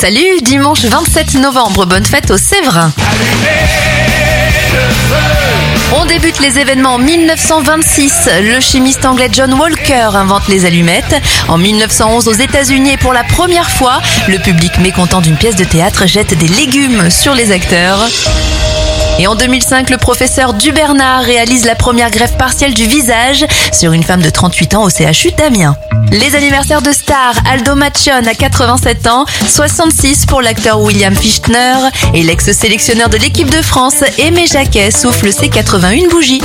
Salut, dimanche 27 novembre, bonne fête au Séverin. On débute les événements en 1926. Le chimiste anglais John Walker invente les allumettes. En 1911, aux États-Unis, pour la première fois, le public mécontent d'une pièce de théâtre jette des légumes sur les acteurs. Et en 2005, le professeur Dubernard réalise la première greffe partielle du visage sur une femme de 38 ans au CHU d'Amiens. Les anniversaires de stars, Aldo Machon à 87 ans, 66 pour l'acteur William Fichtner et l'ex-sélectionneur de l'équipe de France, Aimé Jacquet, souffle ses 81 bougies.